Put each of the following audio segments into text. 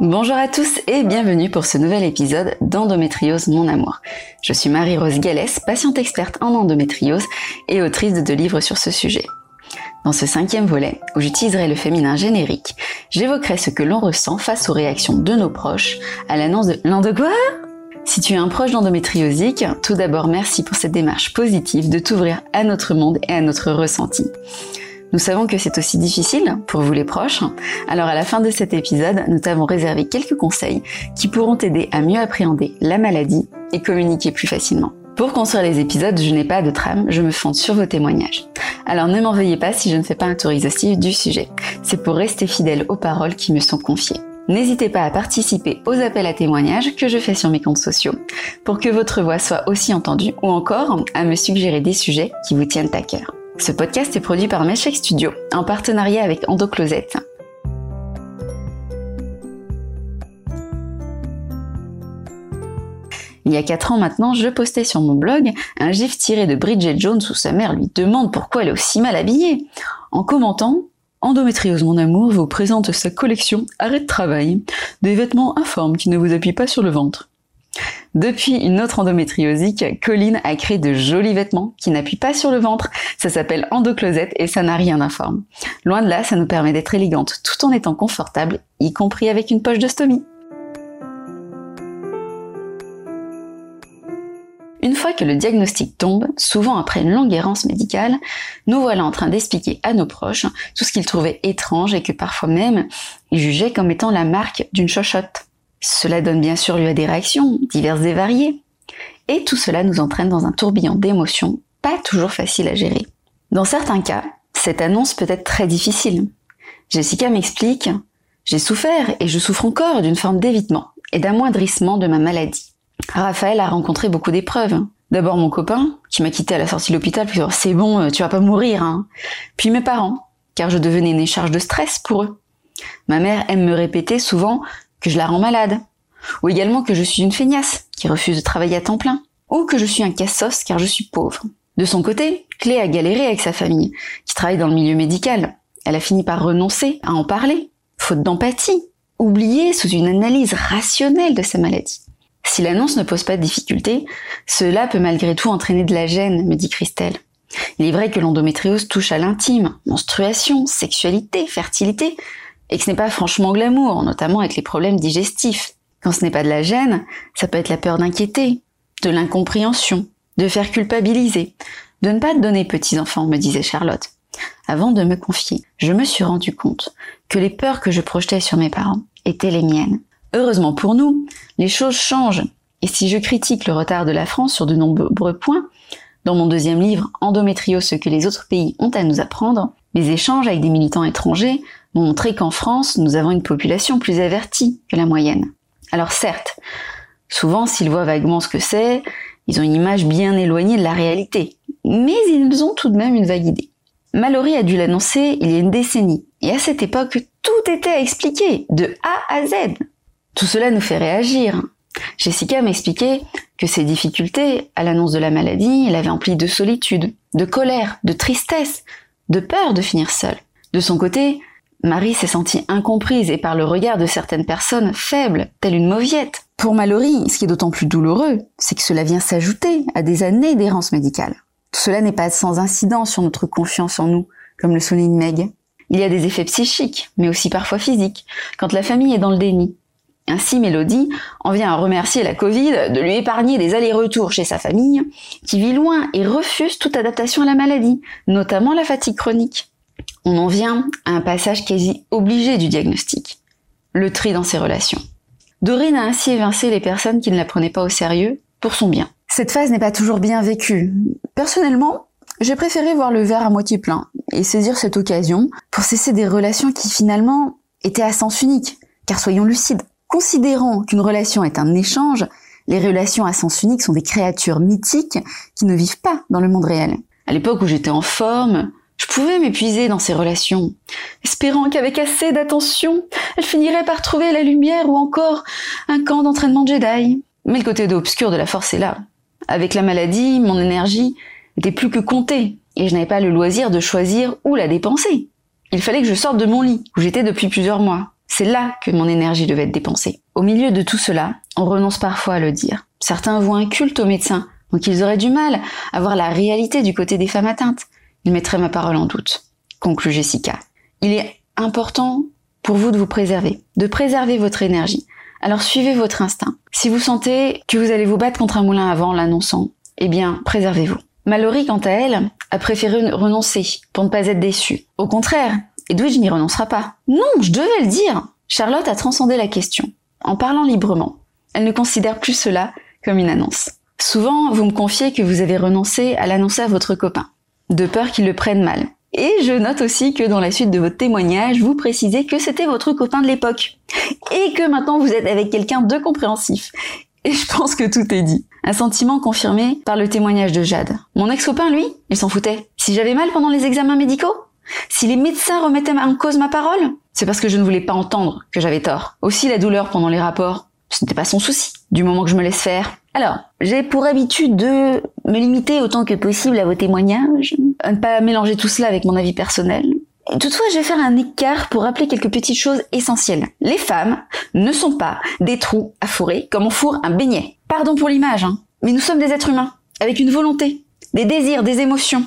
Bonjour à tous et bienvenue pour ce nouvel épisode d'Endométriose Mon Amour. Je suis Marie-Rose Gallès, patiente experte en endométriose et autrice de deux livres sur ce sujet. Dans ce cinquième volet, où j'utiliserai le féminin générique, j'évoquerai ce que l'on ressent face aux réactions de nos proches à l'annonce de l'endo Si tu es un proche d'endométriosique, tout d'abord merci pour cette démarche positive de t'ouvrir à notre monde et à notre ressenti. Nous savons que c'est aussi difficile pour vous les proches, alors à la fin de cet épisode, nous t'avons réservé quelques conseils qui pourront t'aider à mieux appréhender la maladie et communiquer plus facilement. Pour construire les épisodes, je n'ai pas de trame, je me fonde sur vos témoignages. Alors ne m'en veuillez pas si je ne fais pas un tour exhaustif du sujet. C'est pour rester fidèle aux paroles qui me sont confiées. N'hésitez pas à participer aux appels à témoignages que je fais sur mes comptes sociaux pour que votre voix soit aussi entendue ou encore à me suggérer des sujets qui vous tiennent à cœur. Ce podcast est produit par Meshek Studio en partenariat avec EndoCloset. Il y a 4 ans maintenant, je postais sur mon blog un gif tiré de Bridget Jones où sa mère lui demande pourquoi elle est aussi mal habillée. En commentant, Endométriose mon amour vous présente sa collection Arrêt de travail, des vêtements informes qui ne vous appuient pas sur le ventre. Depuis une autre endométriosique, Colline a créé de jolis vêtements qui n'appuient pas sur le ventre. Ça s'appelle Endocloset et ça n'a rien d'informe. Loin de là, ça nous permet d'être élégante tout en étant confortable, y compris avec une poche de stomie. Une fois que le diagnostic tombe, souvent après une longue errance médicale, nous voilà en train d'expliquer à nos proches tout ce qu'ils trouvaient étrange et que parfois même ils jugeaient comme étant la marque d'une chochotte. Cela donne bien sûr lieu à des réactions diverses et variées. Et tout cela nous entraîne dans un tourbillon d'émotions pas toujours facile à gérer. Dans certains cas, cette annonce peut être très difficile. Jessica m'explique J'ai souffert et je souffre encore d'une forme d'évitement et d'amoindrissement de ma maladie. Raphaël a rencontré beaucoup d'épreuves. D'abord mon copain, qui m'a quitté à la sortie de l'hôpital, puis c'est bon, tu vas pas mourir. Hein. Puis mes parents, car je devenais une charge de stress pour eux. Ma mère aime me répéter souvent que je la rends malade, ou également que je suis une feignasse qui refuse de travailler à temps plein, ou que je suis un cassos car je suis pauvre. De son côté, Clé a galéré avec sa famille, qui travaille dans le milieu médical. Elle a fini par renoncer à en parler, faute d'empathie, oubliée sous une analyse rationnelle de sa maladie. Si l'annonce ne pose pas de difficulté, cela peut malgré tout entraîner de la gêne, me dit Christelle. Il est vrai que l'endométriose touche à l'intime, menstruation, sexualité, fertilité, et que ce n'est pas franchement glamour, notamment avec les problèmes digestifs. Quand ce n'est pas de la gêne, ça peut être la peur d'inquiéter, de l'incompréhension, de faire culpabiliser, de ne pas donner petits enfants, me disait Charlotte. Avant de me confier, je me suis rendu compte que les peurs que je projetais sur mes parents étaient les miennes. Heureusement pour nous, les choses changent. Et si je critique le retard de la France sur de nombreux points, dans mon deuxième livre, Endométrio, ce que les autres pays ont à nous apprendre, mes échanges avec des militants étrangers m'ont montré qu'en France, nous avons une population plus avertie que la moyenne. Alors certes, souvent s'ils voient vaguement ce que c'est, ils ont une image bien éloignée de la réalité, mais ils ont tout de même une vague idée. Mallory a dû l'annoncer il y a une décennie, et à cette époque, tout était à expliquer, de A à Z. Tout cela nous fait réagir. Jessica m'expliquait que ses difficultés à l'annonce de la maladie l'avaient emplie de solitude, de colère, de tristesse, de peur de finir seule. De son côté, Marie s'est sentie incomprise et par le regard de certaines personnes faibles, telle une mauviette. Pour Mallory, ce qui est d'autant plus douloureux, c'est que cela vient s'ajouter à des années d'errance médicale. Tout cela n'est pas sans incidence sur notre confiance en nous, comme le souligne Meg. Il y a des effets psychiques, mais aussi parfois physiques, quand la famille est dans le déni. Ainsi, Mélodie en vient à remercier la Covid de lui épargner des allers-retours chez sa famille, qui vit loin et refuse toute adaptation à la maladie, notamment la fatigue chronique on en vient à un passage quasi obligé du diagnostic, le tri dans ses relations. Dorine a ainsi évincé les personnes qui ne la prenaient pas au sérieux pour son bien. Cette phase n'est pas toujours bien vécue. Personnellement, j'ai préféré voir le verre à moitié plein et saisir cette occasion pour cesser des relations qui finalement étaient à sens unique. Car soyons lucides, considérant qu'une relation est un échange, les relations à sens unique sont des créatures mythiques qui ne vivent pas dans le monde réel. À l'époque où j'étais en forme, je pouvais m'épuiser dans ces relations, espérant qu'avec assez d'attention, elle finirait par trouver la lumière ou encore un camp d'entraînement Jedi. Mais le côté obscur de la force est là. Avec la maladie, mon énergie n'était plus que comptée, et je n'avais pas le loisir de choisir où la dépenser. Il fallait que je sorte de mon lit, où j'étais depuis plusieurs mois. C'est là que mon énergie devait être dépensée. Au milieu de tout cela, on renonce parfois à le dire. Certains voient un culte aux médecins, donc ils auraient du mal à voir la réalité du côté des femmes atteintes. Ils mettraient ma parole en doute. Conclut Jessica. Il est important pour vous de vous préserver, de préserver votre énergie. Alors suivez votre instinct. Si vous sentez que vous allez vous battre contre un moulin avant l'annonçant, eh bien, préservez-vous. Mallory, quant à elle, a préféré renoncer pour ne pas être déçue. Au contraire, Edwidge n'y renoncera pas. Non, je devais le dire. Charlotte a transcendé la question. En parlant librement, elle ne considère plus cela comme une annonce. Souvent, vous me confiez que vous avez renoncé à l'annoncer à votre copain, de peur qu'il le prenne mal. Et je note aussi que dans la suite de votre témoignage, vous précisez que c'était votre copain de l'époque. Et que maintenant vous êtes avec quelqu'un de compréhensif. Et je pense que tout est dit. Un sentiment confirmé par le témoignage de Jade. Mon ex-copain, lui, il s'en foutait. Si j'avais mal pendant les examens médicaux? Si les médecins remettaient en cause ma parole? C'est parce que je ne voulais pas entendre que j'avais tort. Aussi la douleur pendant les rapports, ce n'était pas son souci, du moment que je me laisse faire. Alors, j'ai pour habitude de me limiter autant que possible à vos témoignages, à ne pas mélanger tout cela avec mon avis personnel. Toutefois, je vais faire un écart pour rappeler quelques petites choses essentielles. Les femmes ne sont pas des trous à fourrer comme on fourre un beignet. Pardon pour l'image, hein, mais nous sommes des êtres humains, avec une volonté, des désirs, des émotions.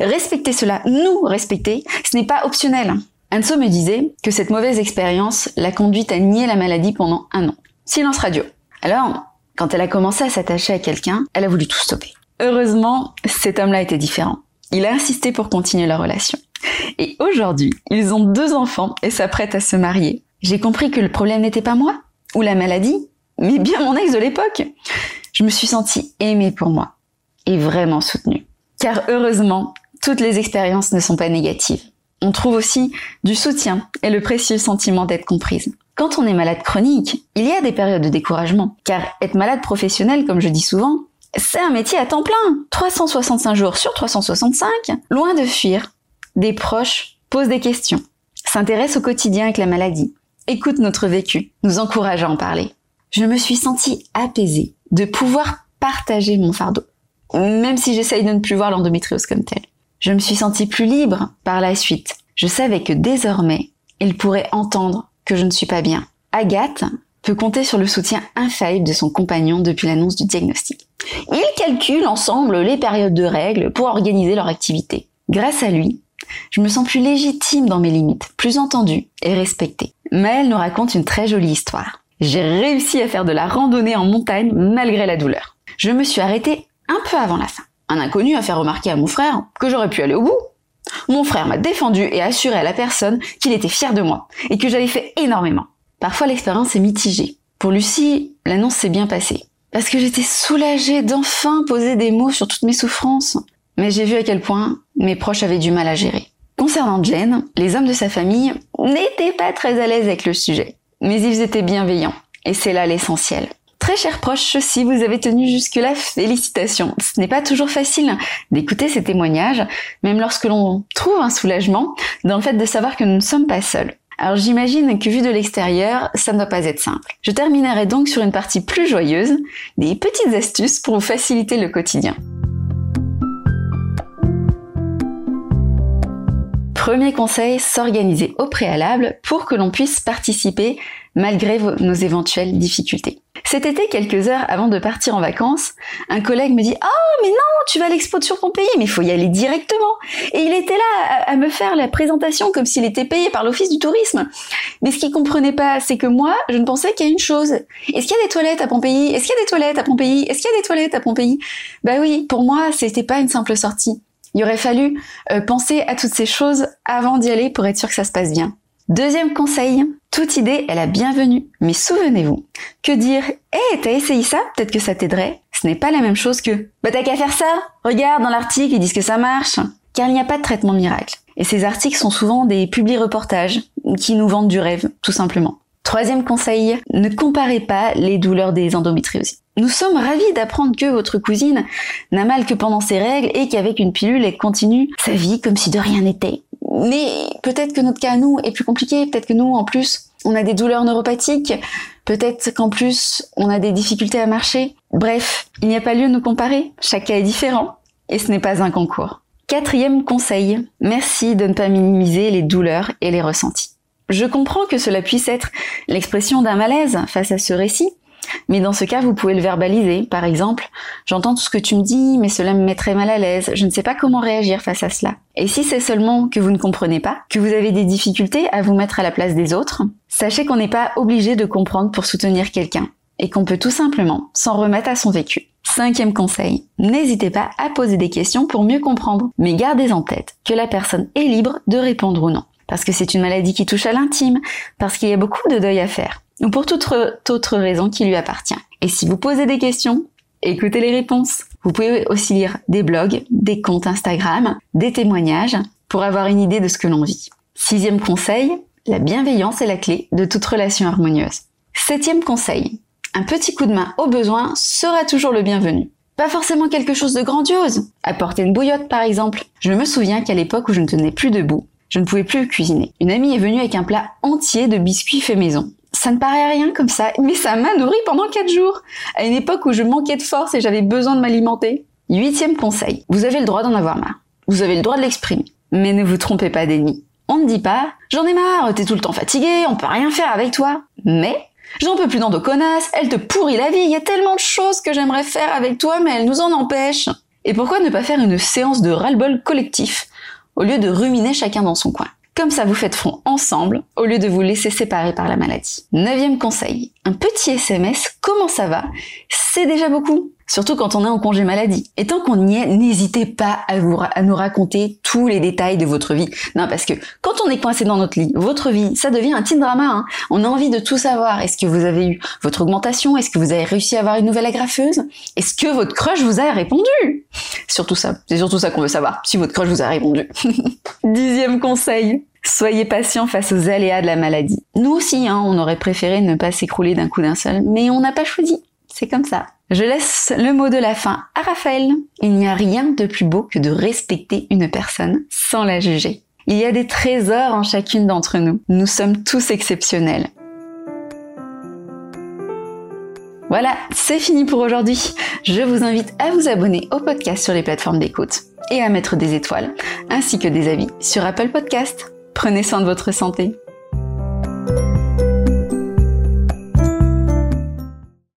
Respecter cela, nous respecter, ce n'est pas optionnel. Anso me disait que cette mauvaise expérience l'a conduite à nier la maladie pendant un an. Silence radio. Alors, quand elle a commencé à s'attacher à quelqu'un, elle a voulu tout stopper. Heureusement, cet homme-là était différent. Il a insisté pour continuer leur relation. Et aujourd'hui, ils ont deux enfants et s'apprêtent à se marier. J'ai compris que le problème n'était pas moi, ou la maladie, mais bien mon ex de l'époque. Je me suis sentie aimée pour moi, et vraiment soutenue. Car heureusement, toutes les expériences ne sont pas négatives. On trouve aussi du soutien et le précieux sentiment d'être comprise. Quand on est malade chronique, il y a des périodes de découragement, car être malade professionnel, comme je dis souvent, c'est un métier à temps plein. 365 jours sur 365, loin de fuir. Des proches posent des questions, s'intéressent au quotidien avec la maladie, écoutent notre vécu, nous encouragent à en parler. Je me suis sentie apaisée de pouvoir partager mon fardeau, même si j'essaye de ne plus voir l'endométriose comme telle. Je me suis sentie plus libre par la suite. Je savais que désormais, il pourrait entendre que je ne suis pas bien. Agathe peut compter sur le soutien infaillible de son compagnon depuis l'annonce du diagnostic. Ils calculent ensemble les périodes de règles pour organiser leur activité. Grâce à lui, je me sens plus légitime dans mes limites, plus entendue et respectée. Maëlle nous raconte une très jolie histoire. J'ai réussi à faire de la randonnée en montagne malgré la douleur. Je me suis arrêtée un peu avant la fin. Un inconnu a fait remarquer à mon frère que j'aurais pu aller au bout, mon frère m'a défendu et assuré à la personne qu'il était fier de moi et que j'avais fait énormément. Parfois l'expérience est mitigée. Pour Lucie, l'annonce s'est bien passée. Parce que j'étais soulagée d'enfin poser des mots sur toutes mes souffrances. Mais j'ai vu à quel point mes proches avaient du mal à gérer. Concernant Jane, les hommes de sa famille n'étaient pas très à l'aise avec le sujet. Mais ils étaient bienveillants. Et c'est là l'essentiel. Très chers proches, si vous avez tenu jusque-là, félicitations. Ce n'est pas toujours facile d'écouter ces témoignages, même lorsque l'on trouve un soulagement dans le fait de savoir que nous ne sommes pas seuls. Alors j'imagine que vu de l'extérieur, ça ne doit pas être simple. Je terminerai donc sur une partie plus joyeuse, des petites astuces pour vous faciliter le quotidien. Premier conseil, s'organiser au préalable pour que l'on puisse participer malgré nos éventuelles difficultés. Cet été, quelques heures avant de partir en vacances, un collègue me dit « Oh, mais non, tu vas à l'expo sur pays, mais il faut y aller directement !» Et il était là à, me faire la présentation comme s'il était payé par l'office du tourisme. Mais ce qu'il comprenait pas, c'est que moi, je ne pensais qu'à une chose. Est-ce qu'il y a des toilettes à Pompéi? Est-ce qu'il y a des toilettes à Pompéi? Est-ce qu'il y a des toilettes à Pompéi? Bah oui, pour moi, c'était pas une simple sortie. Il aurait fallu euh, penser à toutes ces choses avant d'y aller pour être sûr que ça se passe bien. Deuxième conseil, toute idée est la bienvenue. Mais souvenez-vous, que dire Hé, hey, t'as essayé ça Peut-être que ça t'aiderait. Ce n'est pas la même chose que Bah t'as qu'à faire ça Regarde dans l'article, ils disent que ça marche. Car il n'y a pas de traitement miracle. Et ces articles sont souvent des publi-reportages qui nous vendent du rêve, tout simplement. Troisième conseil, ne comparez pas les douleurs des endométrioses. Nous sommes ravis d'apprendre que votre cousine n'a mal que pendant ses règles et qu'avec une pilule, elle continue sa vie comme si de rien n'était. Mais peut-être que notre cas à nous est plus compliqué, peut-être que nous, en plus, on a des douleurs neuropathiques, peut-être qu'en plus, on a des difficultés à marcher. Bref, il n'y a pas lieu de nous comparer, chaque cas est différent, et ce n'est pas un concours. Quatrième conseil, merci de ne pas minimiser les douleurs et les ressentis. Je comprends que cela puisse être l'expression d'un malaise face à ce récit, mais dans ce cas, vous pouvez le verbaliser. Par exemple, j'entends tout ce que tu me dis, mais cela me mettrait mal à l'aise. Je ne sais pas comment réagir face à cela. Et si c'est seulement que vous ne comprenez pas, que vous avez des difficultés à vous mettre à la place des autres, sachez qu'on n'est pas obligé de comprendre pour soutenir quelqu'un et qu'on peut tout simplement s'en remettre à son vécu. Cinquième conseil, n'hésitez pas à poser des questions pour mieux comprendre, mais gardez en tête que la personne est libre de répondre ou non. Parce que c'est une maladie qui touche à l'intime, parce qu'il y a beaucoup de deuil à faire, ou pour toute autre raison qui lui appartient. Et si vous posez des questions, écoutez les réponses. Vous pouvez aussi lire des blogs, des comptes Instagram, des témoignages, pour avoir une idée de ce que l'on vit. Sixième conseil, la bienveillance est la clé de toute relation harmonieuse. Septième conseil, un petit coup de main au besoin sera toujours le bienvenu. Pas forcément quelque chose de grandiose. Apporter une bouillotte par exemple. Je me souviens qu'à l'époque où je ne tenais plus debout, je ne pouvais plus cuisiner. Une amie est venue avec un plat entier de biscuits faits maison. Ça ne paraît rien comme ça, mais ça m'a nourri pendant 4 jours, à une époque où je manquais de force et j'avais besoin de m'alimenter. Huitième conseil, vous avez le droit d'en avoir marre. Vous avez le droit de l'exprimer. Mais ne vous trompez pas d'ennemi. On ne dit pas « J'en ai marre, t'es tout le temps fatigué, on peut rien faire avec toi ». Mais « J'en peux plus dans elle te pourrit la vie, il y a tellement de choses que j'aimerais faire avec toi, mais elle nous en empêche ». Et pourquoi ne pas faire une séance de ras-le-bol collectif, au lieu de ruminer chacun dans son coin comme ça, vous faites front ensemble au lieu de vous laisser séparer par la maladie. Neuvième conseil, un petit SMS, comment ça va? C'est déjà beaucoup. Surtout quand on est en congé maladie. Et tant qu'on y est, n'hésitez pas à, nous raconter tous les détails de votre vie. Non, parce que quand on est coincé dans notre lit, votre vie, ça devient un petit drama. Hein. On a envie de tout savoir. Est-ce que vous avez eu votre augmentation? Est-ce que vous avez réussi à avoir une nouvelle agrafeuse? Est-ce que votre crush vous a répondu? Surtout ça. C'est surtout ça qu'on veut savoir. Si votre crush vous a répondu. Dixième conseil. Soyez patient face aux aléas de la maladie. Nous aussi, hein, on aurait préféré ne pas s'écrouler d'un coup d'un seul, mais on n'a pas choisi. C'est comme ça. Je laisse le mot de la fin à Raphaël. Il n'y a rien de plus beau que de respecter une personne sans la juger. Il y a des trésors en chacune d'entre nous. Nous sommes tous exceptionnels. Voilà, c'est fini pour aujourd'hui. Je vous invite à vous abonner au podcast sur les plateformes d'écoute et à mettre des étoiles, ainsi que des avis sur Apple Podcast. Prenez soin de votre santé.